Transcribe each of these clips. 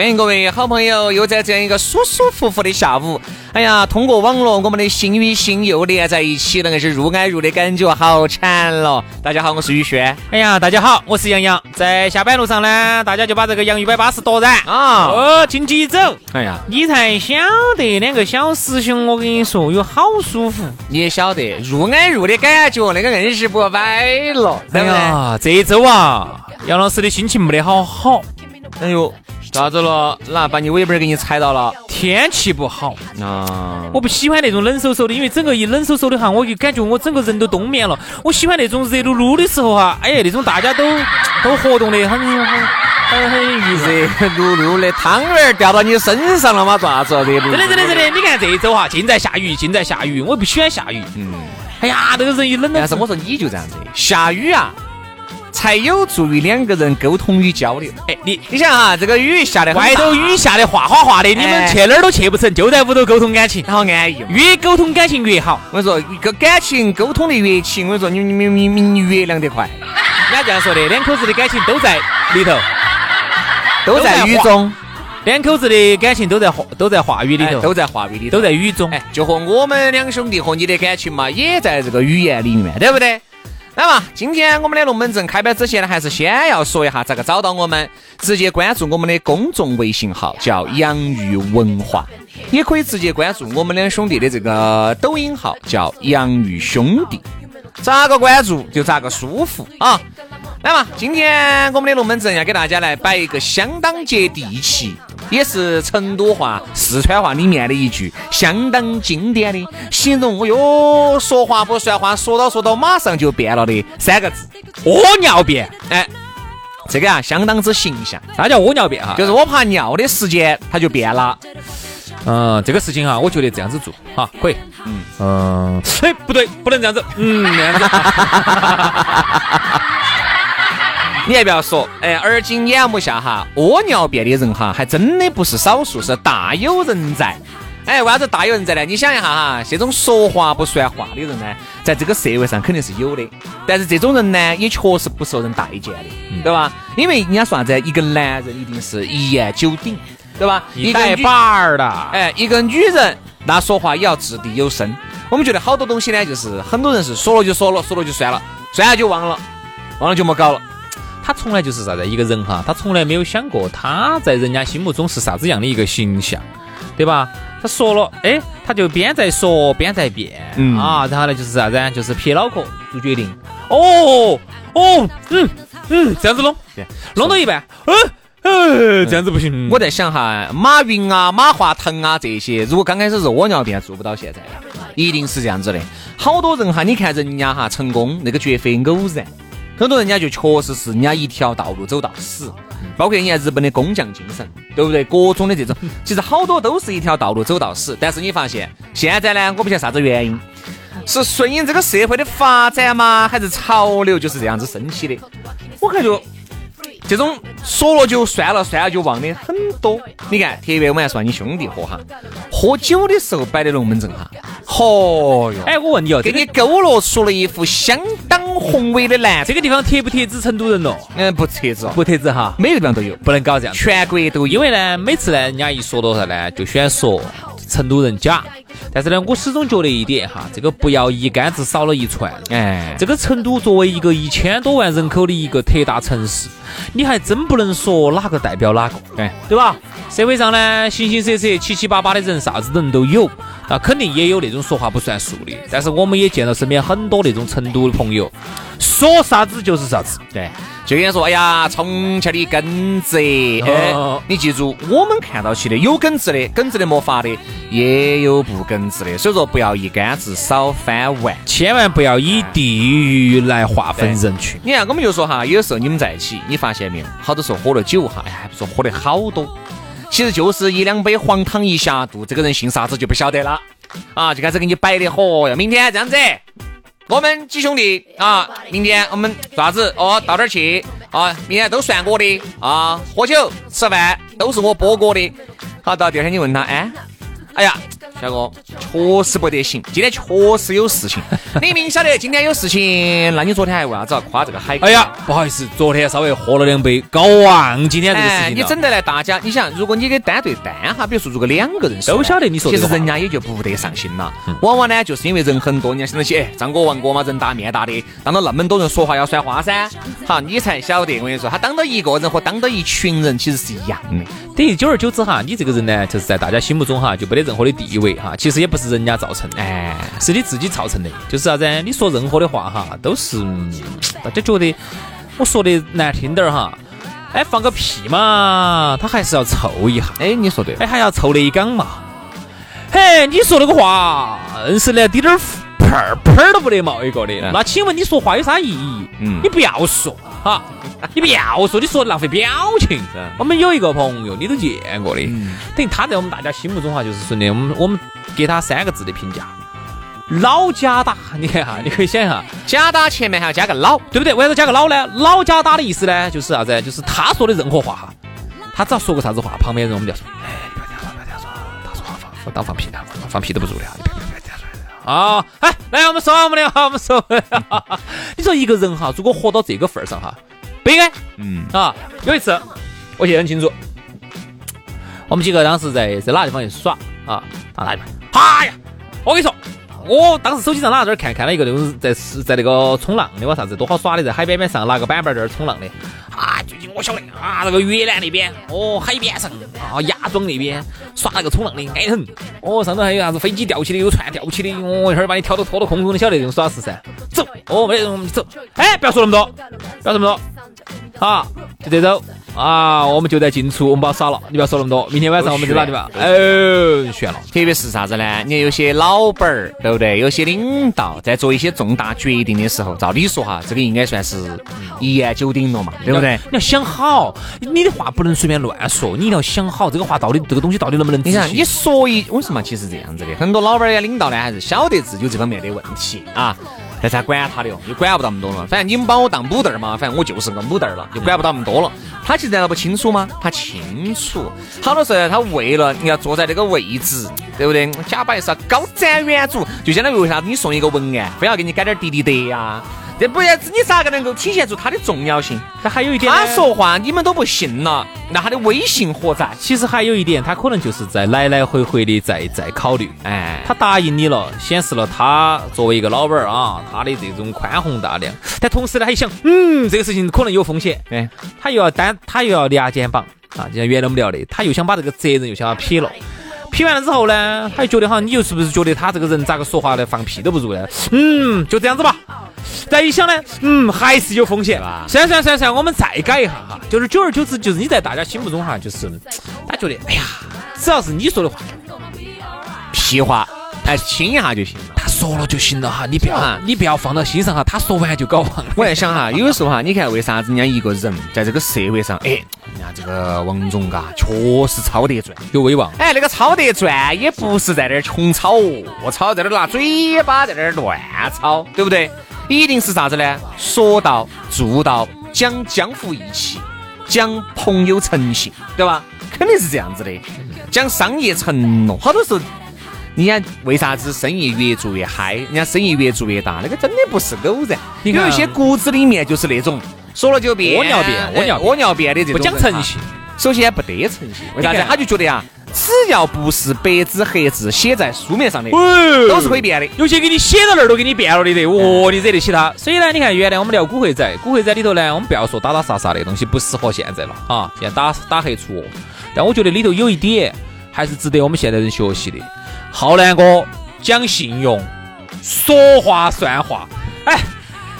欢迎各位好朋友，又在这样一个舒舒服服的下午，哎呀，通过网络，我们的心与心又连在一起了，那是入爱入的感觉好惨了。大家好，我是宇轩。哎呀，大家好，我是杨洋。在下班路上呢，大家就把这个洋芋摆巴士夺燃啊！哦，请起走。哎呀，你才晓得两个小师兄，我跟你说，有好舒服。你也晓得入爱入的感觉，那个硬是不摆了。哎呀，这一周啊，杨老师的心情没得好好。哎呦。咋子了？那把你尾巴给你踩到了？天气不好啊！我不喜欢那种冷飕飕的，因为整个一冷飕飕的哈，我就感觉我整个人都冬眠了。我喜欢那种热噜噜的时候哈，哎呀，那种大家都都活动的很很很很热噜噜的汤圆掉到你身上了吗？咋子？真的真的真的！你看这一周哈，尽在下雨，尽在下雨，我不喜欢下雨。嗯。哎呀，这个人一冷了。但是我说你就这样子，下雨啊。才有助于两个人沟通与交流。哎，你你想哈，这个雨下的外头雨下的哗哗哗的，你们去哪儿都去不成，就在屋头沟通感情，好安逸。越沟通感情越好。我跟你说，个感情沟通的越勤，我跟你说，你你你你你越凉得快。人家这样说的，两口子的感情都在里头，都在雨中。两口子的感情都在话都在话语里头，都在话语里，都在雨中。哎，就和我们两兄弟和你的感情嘛，也在这个语言里面，对不对？那么，今天我们的龙门阵开摆之前呢，还是先要说一下咋个找到我们。直接关注我们的公众微信号，叫“洋芋文化”，也可以直接关注我们两兄弟的这个抖音号，叫“洋芋兄弟”。咋个关注就咋个舒服啊！来嘛，今天我们的龙门阵要给大家来摆一个相当接地气。也是成都话、四川话里面的一句相当经典的形容。哎哟，说话不算话，说到说到马上就变了的三个字：屙尿变。哎，这个啊相当之形象。啥叫屙尿变哈？就是我怕尿的时间它就变了。嗯，这个事情哈，我觉得这样子做哈可以。嗯嗯，哎，不对，不能这样子。嗯，那样子。你还不要说，哎，而今眼目下哈，屙尿便的人哈，还真的不是少数，是大有人在。哎，为啥子大有人在呢？你想一下哈，这种说话不算话的人呢，在这个社会上肯定是有的。但是这种人呢，也确实不受人待见的，对吧？因为人家说啥子，一个男人一定是一言九鼎，对吧？一带把儿的。哎，一个女人那说话也要掷地有声。我们觉得好多东西呢，就是很多人是说了就说了，说了就算了，算了就忘了，忘了就莫搞了。他从来就是啥子一个人哈，他从来没有想过他在人家心目中是啥子样的一个形象，对吧？他说了，哎，他就边在说边在变，嗯啊，然后呢就是啥子，就是撇脑壳做决定。哦哦，嗯嗯，这样子弄，弄到一半，嗯嗯，这样子不行。我在想哈，马云啊、马化腾啊这些，如果刚开始是窝尿便做不到现在，一定是这样子的。好多人哈，你看人家哈成功，那个绝非偶然。很多人家就确实是人家一条道路走到死，包括你看日本的工匠精神，对不对？各种的这种，其实好多都是一条道路走到死。但是你发现现在呢，我不晓得啥子原因，是顺应这个社会的发展吗？还是潮流就是这样子升起的？我感觉。这种说了就算了，算了就忘的很多。你看，特别我们还说你兄弟伙哈，喝酒的时候摆的龙门阵哈，嚯哟！哎，我问你哦，给你勾勒出了一幅相当宏伟的蓝。这个地方贴不贴纸成都人咯？嗯，不贴纸，不贴纸哈，每个地方都有，不能搞这样，全国都有。因为呢，每次呢，人家一说多少呢，就喜欢说成都人假。但是呢，我始终觉得一点哈，这个不要一竿子少了一串。哎，这个成都作为一个一千多万人口的一个特大城市，你还真不能说哪个代表哪个，哎对吧？社会上呢，形形色色、七七八八的人，啥子人都有，啊，肯定也有那种说话不算数的。但是我们也见到身边很多那种成都的朋友，说啥子就是啥子。对，就跟说，哎呀，重庆的耿直，哎，你记住，我们看到起的有耿直的，耿直的没法的，也有不耿直的，所以说不要一竿子少翻碗，千万不要以地域来划分人群。你看，我们就说哈，有时候你们在一起，你发现没有，好多时候喝了酒哈，哎，还不说喝的好多。其实就是一两杯黄汤一下肚，这个人姓啥子就不晓得了啊！就开始给你摆的火哟。明天这样子，我们几兄弟啊，明天我们啥子哦，到这儿去啊，明天都算我的啊，喝酒吃饭都是我波哥的。好，到第二天你问他，哎，哎呀。小哥，确实不得行，今天确实有事情。你明晓得今天有事情，那你昨天还为啥子要夸这个海？哎呀，不好意思，昨天稍微喝了两杯，搞忘今天这个事情你整得来，大家，你想，如果你给单对单哈，比如说如果两个人都晓得你说，其实人家也就不得上心了。往往呢，就是因为人很多，人家想得起，哎，张哥、王哥嘛，人大面大的，当到那么多人说话要算话噻。好，你才晓得，我跟你说，他当到一个人和当到一群人其实是一样的。等于久而久之哈，你这个人呢，就是在大家心目中哈，就没得任何的地位。哈，其实也不是人家造成的，哎，是你自己造成的。就是啥子？你说任何的话哈，都是大家觉得我说的难听点儿哈，哎，放个屁嘛，他还是要凑一下。哎，你说对，哎，还要凑那一缸嘛。嘿，你说那个话，硬是连滴点儿喷儿喷儿都不得冒一个的。那请问你说话有啥意义？嗯，你不要说哈。你不要说，你说浪费表情。我们有一个朋友，你都见过的，等于他在我们大家心目中哈，就是说的，我们我们给他三个字的评价：老假打。你看哈，你可以想一下，假打前面还要加个老，对不对？为啥子加个老呢？老假打的意思呢，就是啥子？就是他说的任何话哈，他只要说个啥子话，旁边人我们就要说：哎，你不要这样说，不要这样说，他说话放当放屁的，放屁都不如的哈，你啊！哎，来，我们说我们的，我们说，你说一个人哈，如果活到这个份儿上哈。不应该，嗯啊，有一次我记得很清楚，我们几个当时在在哪个地方去耍啊？到哪地方？哎呀，我跟你说，我当时手机上哪这儿看看了一个那种在在那个冲浪的哇啥子多好耍的，在海边边上拿个板板在那冲浪的。啊，最近我晓得啊，那个越南那边哦，海边上啊，芽庄那边耍那个冲浪的爱很。哦，上头还有啥子飞机吊起的，有船吊起的，哦，一会儿把你挑到拖到空中，你晓得这种耍事噻。走，哦，没得，我们走。哎，不要说那么多，不要这么多。好，就这种啊，我们就在进出，我们把它耍了，你不要说那么多。明天晚上我们在哪地方？哦，悬了。特别是啥子呢？你看有些老板儿，对不对？有些领导在做一些重大决定的时候，照理说哈，这个应该算是一言九鼎了嘛，对不对？你要想好，你的话不能随便乱说，你一定要想好这个话到底这个东西到底能不能。你想，你说一为什么？其实这样子的，很多老板儿呀、领导呢，还是晓得自己有这方面的问题啊。那才管他的哟，你管不到那么多了。反正你们把我当母蛋儿嘛，反正我就是个母蛋儿了，就管不到那么多了。他其实难道不清楚吗？他清楚。好多时候他为了你要坐在这个位置，对不对？假摆是要高瞻远瞩，就相当于为啥子你送一个文案，非要给你改点滴滴的呀？这不要你咋个能够体现出它的重要性？他还有一点，他说话你们都不信了，那他的威信何在？其实还有一点，他可能就是在来来回回的在在考虑。哎，他答应你了，显示了他作为一个老板啊，他的这种宽宏大量。但同时呢，还想，嗯，这个事情可能有风险。哎，他又要担，他又要压肩膀啊，就像原来我们聊的，他又想把这个责任又想要撇了。批完了之后呢，他就觉得哈，你又是不是觉得他这个人咋个说话呢，放屁都不如呢？嗯，就这样子吧。再一想呢，嗯，还是有风险。算算算算，我们再改一下哈。就是久而久之，就是你在大家心目中哈，就是他觉得，哎呀，只要是你说的话，屁话。哎，听一下就行，他说了就行了哈，你不要，你不要放到心上哈，他说完就搞忘了。我在想哈，有时候哈，你看为啥子人家一个人在这个社会上，哎，人家这个王总嘎，确实超得赚，有威望。哎，那个超得赚，也不是在那儿穷吵我操，在那儿拿嘴巴在那儿乱操，对不对？一定是啥子呢？说到做到，讲江湖义气，讲朋友诚信，对吧？肯定是这样子的，讲商业承诺，好多时候。你看，为啥子生意越做越嗨？人家生意越做越大，那个真的不是偶然。有一些骨子里面就是那种说了就变，屙尿变，屙尿屙尿变的这种。不讲诚信，首先不得诚信，为啥子？他就觉得呀，只要不是白纸黑字写在书面上的，都是可以变的。有些给你写到那儿都给你变了的，哦，你惹得起他？所以呢，你看原来我们聊古惑仔，古惑仔里头呢，我们不要说打打杀杀的东西，不适合现在了啊，现在打打黑除恶。但我觉得里头有一点还是值得我们现代人学习的。浩南哥讲信用，说话算话，哎。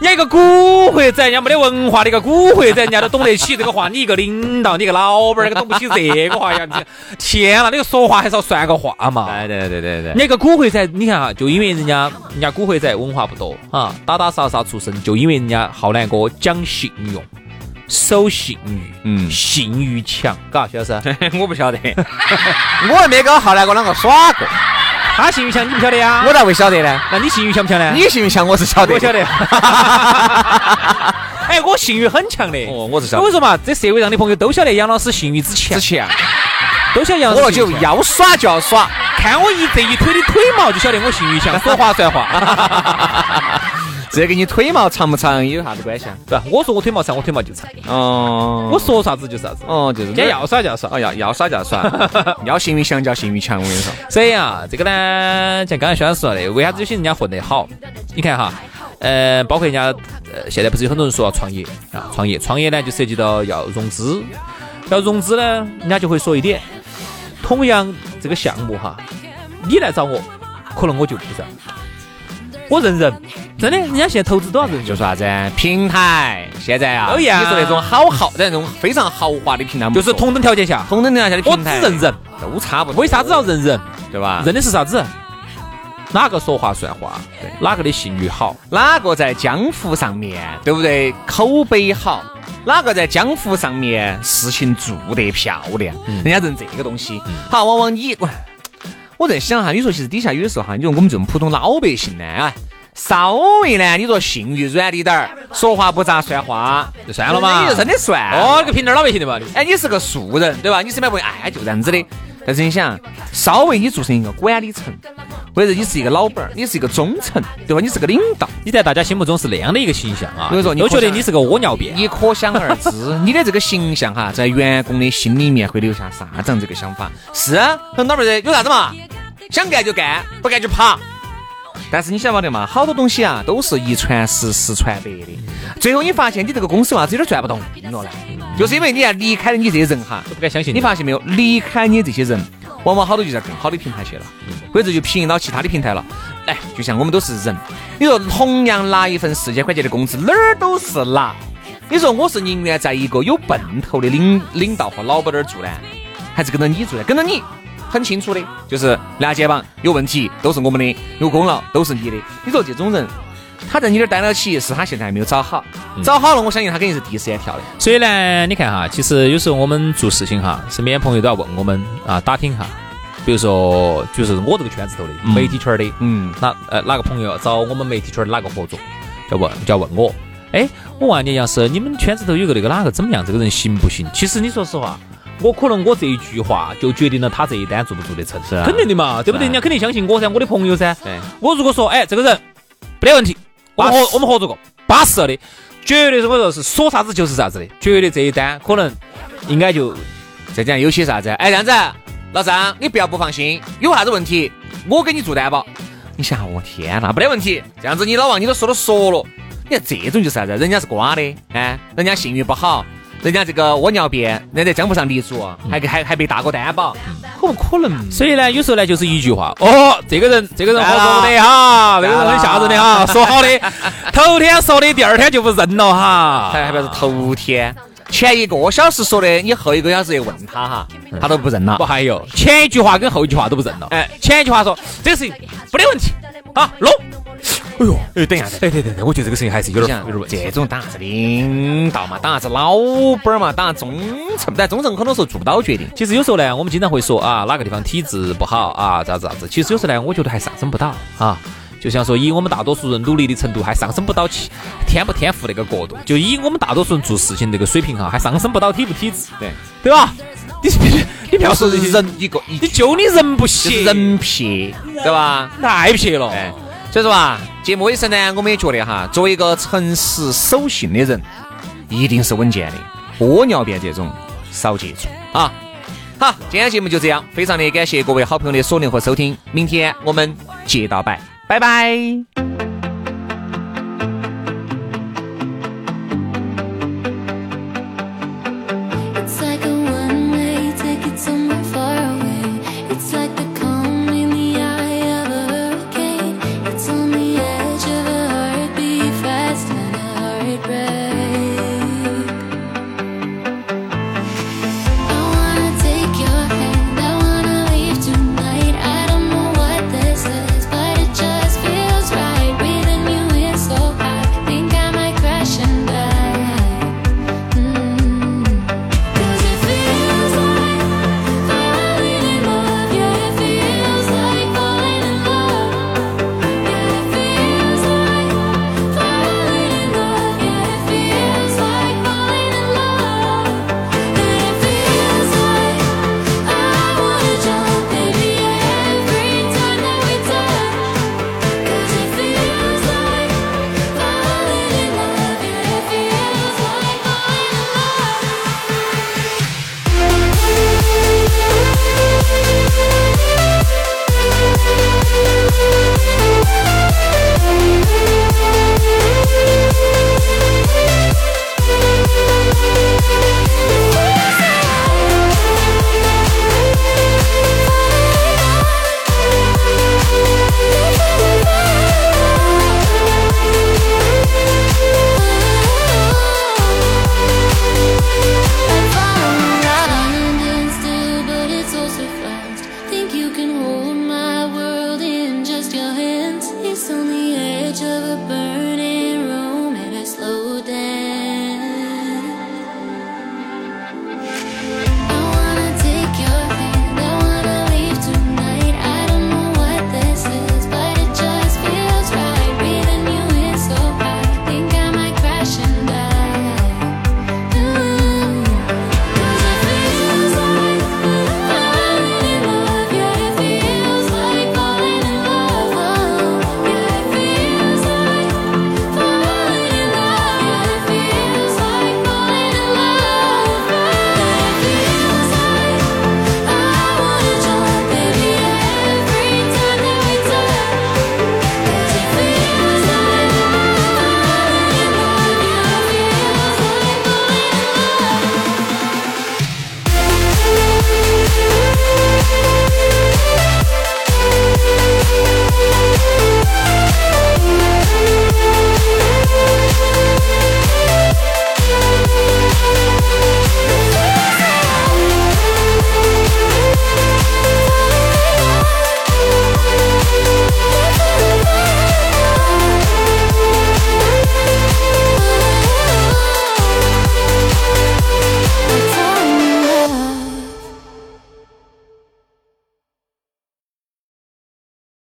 你一个古惑仔，人家没得文化的一个古惑仔，人家都懂得起这个话。你一个领导，你一个老板，那个懂不起这个话呀？天哪，那个说话还是要算个话嘛？对对对对对。你一个古惑仔，你看哈，就因为人家人家古惑仔文化不多啊，打打杀杀出身，就因为人家浩南哥讲信用，守信誉，嗯，信誉强，嘎，徐老师，我不晓得，我还没跟浩南哥两个耍过。他信誉强，你不晓得呀？我咋会晓得呢？那你信誉强不强呢？你信誉强，我是晓得。我晓得。哎，我信誉很强的。哦，我是晓得。我跟你说嘛，这社会上的朋友都晓得杨老师信誉之强。之强。都晓得杨老师。我就要耍就要耍，看我一这一腿的腿毛就晓得我信誉强，说话算话。这跟你腿毛长不长有啥子关系啊？对，我说我腿毛长，我腿毛就长。哦，我说啥子就是啥子。哦，就是。今要耍就要耍，哦，要要耍就要耍，要信誉强就要信誉强。我跟你说。所以啊，这个呢，像刚才薛老师说的，为啥子有些人家混得好？你看哈，呃，包括人家，呃，现在不是有很多人说要创业啊？创业，创业呢就涉及到要融资，要融资呢，人家就会说一点，同样这个项目哈，你来找我，可能我就不是。我认人，真的，人家现在投资多少人？就说啥子平台，现在啊，一样。你说那种好豪，那种非常豪华的平台，就是同等条件下，同等条件下的平台，我只认人，都差不多。为啥子要认人？对吧？认的是啥子？哪个说话算话？对，哪个的信誉好？哪个在江湖上面，对不对？口碑好？哪个在江湖上面事情做得漂亮？人家认这个东西。好，往往你。我在想哈，你说其实底下有的时候哈，你说我们这种普通老百姓呢，啊，稍微呢，你说信誉软一点儿，说话不咋算话，就算了嘛，你就真的算。哦，你个平头老百姓的嘛，哎，你是个素人，对吧？你身边朋友，哎，就这样子的。但是你想，稍微你做成一个管理层，或者你是一个老板，你是一个中层，对吧？你是个领导，你在大家心目中是那样的一个形象啊。所以说，都觉得你是个屙尿便，你可想而知，你的这个形象哈，在员工的心里面会留下啥子样这个想法？是啊，很老板儿有啥子嘛？想干就干，不干就跑。但是你晓不得嘛？好多东西啊，都是一传十，十传百的。最后你发现你这个公司为啥子有点转不动了呢？就是因为你啊离开了你这些人哈，都不敢相信。你发现没有？离开你这些人，往往好多就在更好的平台去了，或者就平移到其他的平台了。哎，就像我们都是人，你说同样拿一份四千块钱的工资，哪儿都是拿。你说我是宁愿在一个有奔头的领领导和老板那儿做呢，还是跟着你做呢？跟着你。很清楚的，就是拿肩膀有问题都是我们的，有功劳都是你的。你说这种人，他在你这儿待到起，是他现在还没有找好，找好了，我相信他肯定是第一时间跳的。所以呢，你看哈，其实有时候我们做事情哈，身边朋友都要问我们啊，打听哈。比如说，就是我这个圈子头的媒体圈的，嗯，哪呃哪个朋友找我们媒体圈的哪个合作，就问就要问我，哎，我问你，要是，你们圈子头有个那个哪个怎么样？这个人行不行？其实你说实话。我可能我这一句话就决定了他这一单做不做得成，是肯定的嘛，对不对？人家肯定相信我噻，我的朋友噻。对，我如果说，哎，这个人没得问题，我们合我们合作过，巴适了的，绝对是我说是说啥子就是啥子的，绝对这一单可能应该就再讲有些啥子，哎，这样子，老张，你不要不放心，有啥子问题我给你做担保。你想，我天哪，没得问题，这样子你老王你都说都说了，你看这种就是啥子，人家是瓜的，哎，人家信誉不好。人家这个窝尿便，那在江湖上立足，还还还被大哥担保，可不可能？所以呢，有时候呢，就是一句话，哦，这个人，这个人合作的哈，这个人很吓人的哈，说好的，头天说的，第二天就不认了哈，还还不是头天，前一个小时说的，你后一个小时又问他哈，他都不认了。不还有前一句话跟后一句话都不认了？哎，前一句话说这个事情没得问题，好弄。哎呦，哎，等一下，哎对对对，我觉得这个事情还是有点有点问题。这种当啥子领导嘛，当啥子老板嘛，当中层，但中层很多时候做不到决定。其实有时候呢，我们经常会说啊，哪个地方体制不好啊，咋子咋子。其实有时候呢，我觉得还上升不到啊。就像说，以我们大多数人努力的程度，还上升不到起天不天赋那个角度。就以我们大多数人做事情那个水平哈，还上升不到体不体质，对对吧？你你不要说人一个，你就你人不行，人撇，对吧？太撇了。所以说啊，节目尾声呢，我们也觉得哈，作为一个诚实守信的人，一定是稳健的。屙尿便这种少接触啊。好，今天节目就这样，非常的感谢各位好朋友的锁定和收听，明天我们接到拜，拜拜。